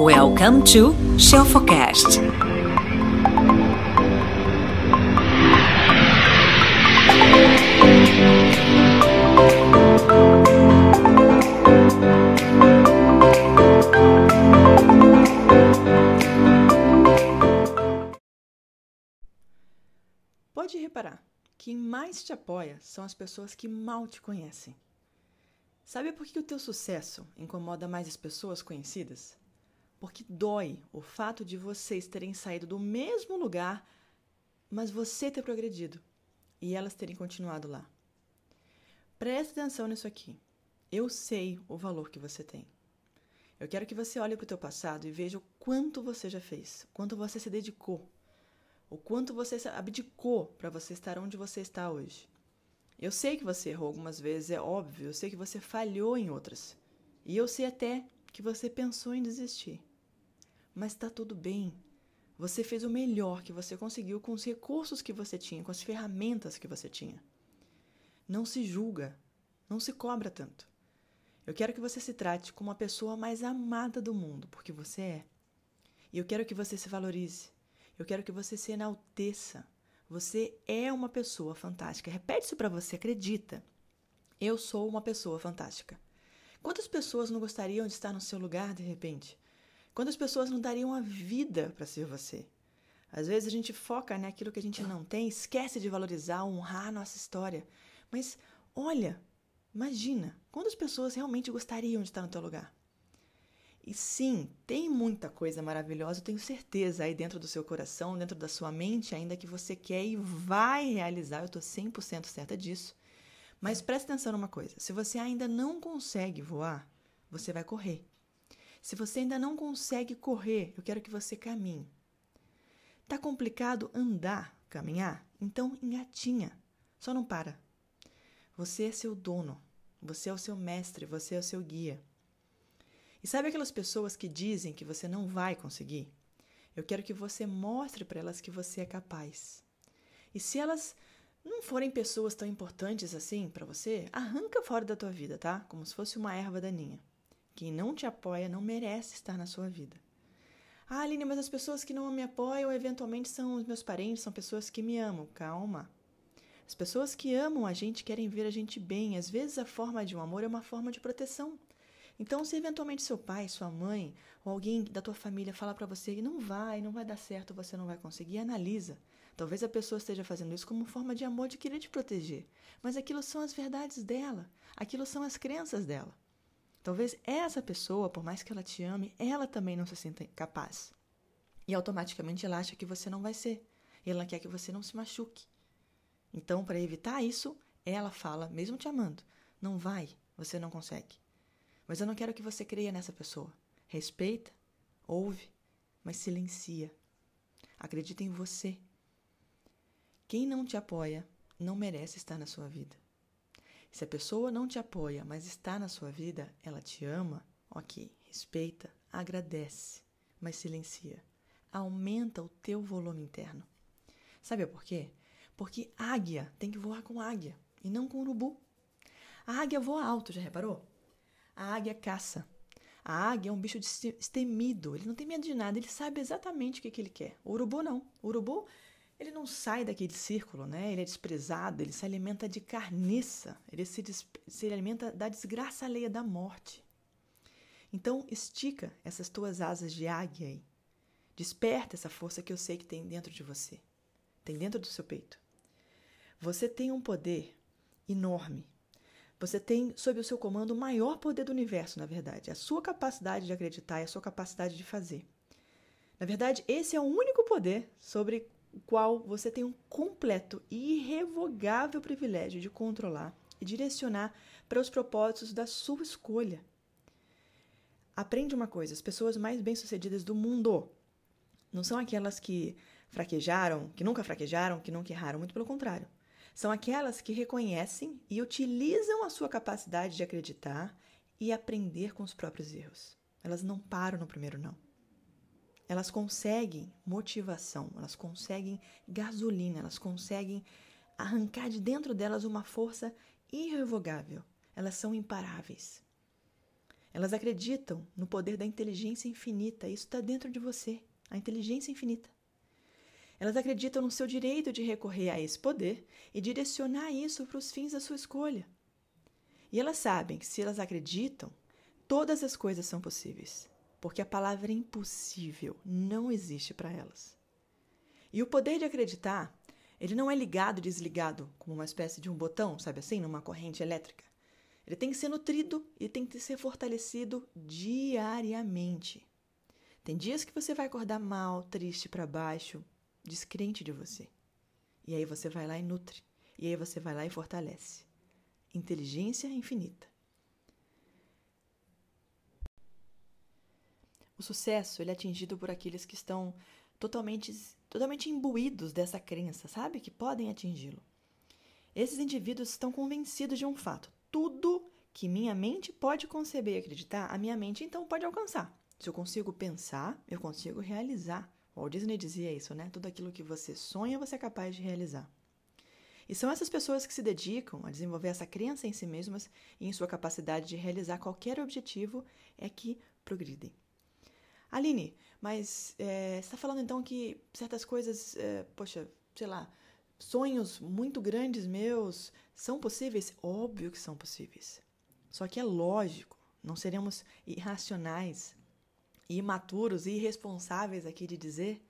Welcome to Shelfocast. Pode reparar, quem mais te apoia são as pessoas que mal te conhecem. Sabe por que o teu sucesso incomoda mais as pessoas conhecidas? Porque dói o fato de vocês terem saído do mesmo lugar, mas você ter progredido e elas terem continuado lá. Preste atenção nisso aqui. Eu sei o valor que você tem. Eu quero que você olhe para o teu passado e veja o quanto você já fez, quanto você se dedicou, o quanto você abdicou para você estar onde você está hoje. Eu sei que você errou algumas vezes, é óbvio, eu sei que você falhou em outras. E eu sei até que você pensou em desistir. Mas está tudo bem. Você fez o melhor que você conseguiu com os recursos que você tinha, com as ferramentas que você tinha. Não se julga, não se cobra tanto. Eu quero que você se trate como a pessoa mais amada do mundo, porque você é. E eu quero que você se valorize. Eu quero que você se enalteça. Você é uma pessoa fantástica. Repete isso para você, acredita. Eu sou uma pessoa fantástica. Quantas pessoas não gostariam de estar no seu lugar de repente? Quantas pessoas não dariam a vida para ser você? Às vezes a gente foca naquilo que a gente não tem, esquece de valorizar, honrar a nossa história. Mas olha, imagina, quantas pessoas realmente gostariam de estar no teu lugar? E sim, tem muita coisa maravilhosa, eu tenho certeza, aí dentro do seu coração, dentro da sua mente, ainda que você quer e vai realizar, eu estou 100% certa disso. Mas preste atenção numa coisa: se você ainda não consegue voar, você vai correr. Se você ainda não consegue correr, eu quero que você caminhe. Tá complicado andar, caminhar? Então engatinha. Só não para. Você é seu dono. Você é o seu mestre, você é o seu guia. E sabe aquelas pessoas que dizem que você não vai conseguir? Eu quero que você mostre para elas que você é capaz. E se elas não forem pessoas tão importantes assim para você, arranca fora da tua vida, tá? Como se fosse uma erva daninha. Quem não te apoia não merece estar na sua vida. Ah, Aline, mas as pessoas que não me apoiam eventualmente são os meus parentes, são pessoas que me amam. Calma. As pessoas que amam a gente querem ver a gente bem. Às vezes a forma de um amor é uma forma de proteção. Então, se eventualmente seu pai, sua mãe ou alguém da tua família falar para você que não vai, não vai dar certo, você não vai conseguir, analisa. Talvez a pessoa esteja fazendo isso como forma de amor, de querer te proteger. Mas aquilo são as verdades dela, aquilo são as crenças dela. Talvez essa pessoa, por mais que ela te ame, ela também não se sinta capaz. E automaticamente ela acha que você não vai ser. Ela quer que você não se machuque. Então, para evitar isso, ela fala, mesmo te amando, não vai, você não consegue. Mas eu não quero que você creia nessa pessoa. Respeita, ouve, mas silencia. Acredita em você. Quem não te apoia não merece estar na sua vida. Se a pessoa não te apoia, mas está na sua vida, ela te ama, ok, respeita, agradece, mas silencia. Aumenta o teu volume interno. Sabe por quê? Porque águia tem que voar com águia e não com urubu. A águia voa alto, já reparou? A águia caça. A águia é um bicho destemido, ele não tem medo de nada, ele sabe exatamente o que, que ele quer. O urubu não. O urubu ele não sai daquele círculo, né? Ele é desprezado, ele se alimenta de carniça, ele se, se alimenta da desgraça alheia da morte. Então, estica essas tuas asas de águia aí. Desperta essa força que eu sei que tem dentro de você, tem dentro do seu peito. Você tem um poder enorme. Você tem sob o seu comando o maior poder do universo, na verdade, a sua capacidade de acreditar e a sua capacidade de fazer. Na verdade, esse é o único poder sobre o qual você tem um completo e irrevogável privilégio de controlar e direcionar para os propósitos da sua escolha. Aprende uma coisa: as pessoas mais bem-sucedidas do mundo não são aquelas que fraquejaram, que nunca fraquejaram, que nunca erraram, muito pelo contrário. São aquelas que reconhecem e utilizam a sua capacidade de acreditar e aprender com os próprios erros. Elas não param no primeiro não elas conseguem motivação, elas conseguem gasolina, elas conseguem arrancar de dentro delas uma força irrevogável. Elas são imparáveis. Elas acreditam no poder da inteligência infinita. Isso está dentro de você, a inteligência infinita. Elas acreditam no seu direito de recorrer a esse poder e direcionar isso para os fins da sua escolha. E elas sabem que se elas acreditam, todas as coisas são possíveis, porque a palavra impossível não existe para elas. E o poder de acreditar, ele não é ligado e desligado como uma espécie de um botão, sabe assim, numa corrente elétrica. Ele tem que ser nutrido e tem que ser fortalecido diariamente. Tem dias que você vai acordar mal, triste, para baixo, descrente de você. E aí você vai lá e nutre. E aí você vai lá e fortalece. Inteligência infinita. O sucesso ele é atingido por aqueles que estão totalmente, totalmente imbuídos dessa crença, sabe? Que podem atingi-lo. Esses indivíduos estão convencidos de um fato: tudo que minha mente pode conceber e acreditar, a minha mente então pode alcançar. Se eu consigo pensar, eu consigo realizar. Walt Disney dizia isso, né? Tudo aquilo que você sonha, você é capaz de realizar. E são essas pessoas que se dedicam a desenvolver essa crença em si mesmas e em sua capacidade de realizar qualquer objetivo é que progridem. Aline, mas é, você está falando então que certas coisas, é, poxa, sei lá, sonhos muito grandes meus são possíveis? Óbvio que são possíveis. Só que é lógico, não seremos irracionais, imaturos e irresponsáveis aqui de dizer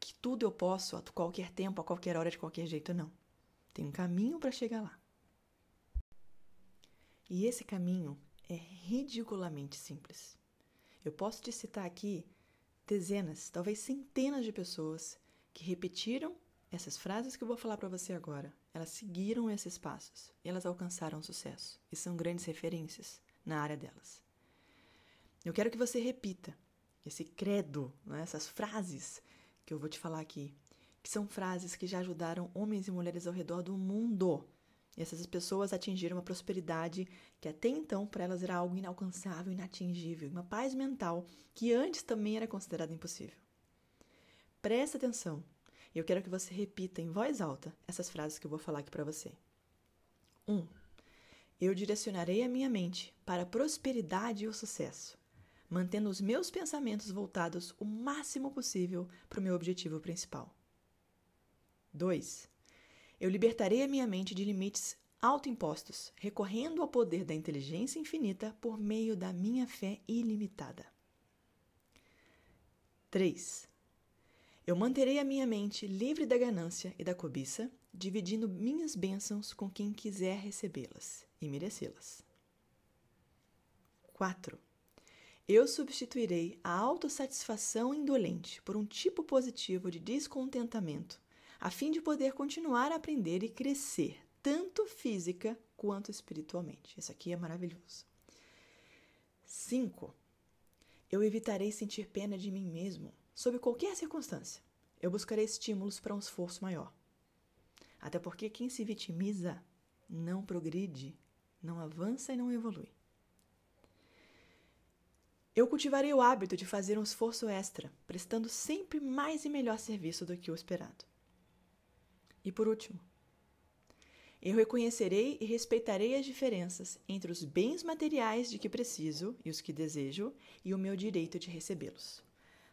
que tudo eu posso a qualquer tempo, a qualquer hora, de qualquer jeito, não. Tem um caminho para chegar lá. E esse caminho é ridiculamente simples. Eu posso te citar aqui dezenas, talvez centenas de pessoas que repetiram essas frases que eu vou falar para você agora. Elas seguiram esses passos e elas alcançaram sucesso e são grandes referências na área delas. Eu quero que você repita esse credo, né, essas frases que eu vou te falar aqui, que são frases que já ajudaram homens e mulheres ao redor do mundo. E essas pessoas atingiram uma prosperidade que até então para elas era algo inalcançável, inatingível, uma paz mental que antes também era considerada impossível. Presta atenção. Eu quero que você repita em voz alta essas frases que eu vou falar aqui para você. 1. Um, eu direcionarei a minha mente para a prosperidade e o sucesso mantendo os meus pensamentos voltados o máximo possível para o meu objetivo principal. 2. Eu libertarei a minha mente de limites autoimpostos, recorrendo ao poder da inteligência infinita por meio da minha fé ilimitada. 3. Eu manterei a minha mente livre da ganância e da cobiça, dividindo minhas bênçãos com quem quiser recebê-las e merecê-las. 4. Eu substituirei a autossatisfação indolente por um tipo positivo de descontentamento, a fim de poder continuar a aprender e crescer, tanto física quanto espiritualmente. Isso aqui é maravilhoso. 5. Eu evitarei sentir pena de mim mesmo, sob qualquer circunstância. Eu buscarei estímulos para um esforço maior. Até porque quem se vitimiza não progride, não avança e não evolui. Eu cultivarei o hábito de fazer um esforço extra, prestando sempre mais e melhor serviço do que o esperado. E por último, eu reconhecerei e respeitarei as diferenças entre os bens materiais de que preciso e os que desejo e o meu direito de recebê-los.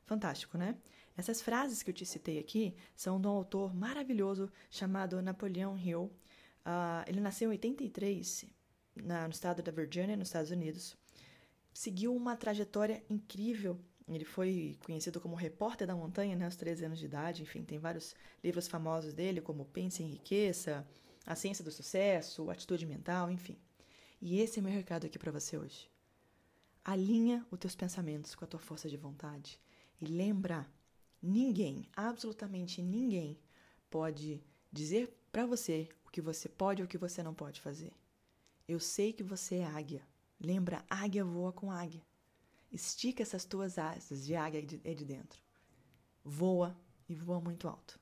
Fantástico, né? Essas frases que eu te citei aqui são de um autor maravilhoso chamado Napoleon Hill. Uh, ele nasceu em 83 na, no estado da Virgínia, nos Estados Unidos seguiu uma trajetória incrível. Ele foi conhecido como repórter da montanha né, aos 13 anos de idade. Enfim, tem vários livros famosos dele, como Pense em Riqueza, A Ciência do Sucesso, Atitude Mental, enfim. E esse é meu recado aqui para você hoje. Alinha os teus pensamentos com a tua força de vontade e lembra, ninguém, absolutamente ninguém, pode dizer para você o que você pode ou o que você não pode fazer. Eu sei que você é águia. Lembra, águia voa com águia. Estica essas tuas asas de águia aí de dentro. Voa e voa muito alto.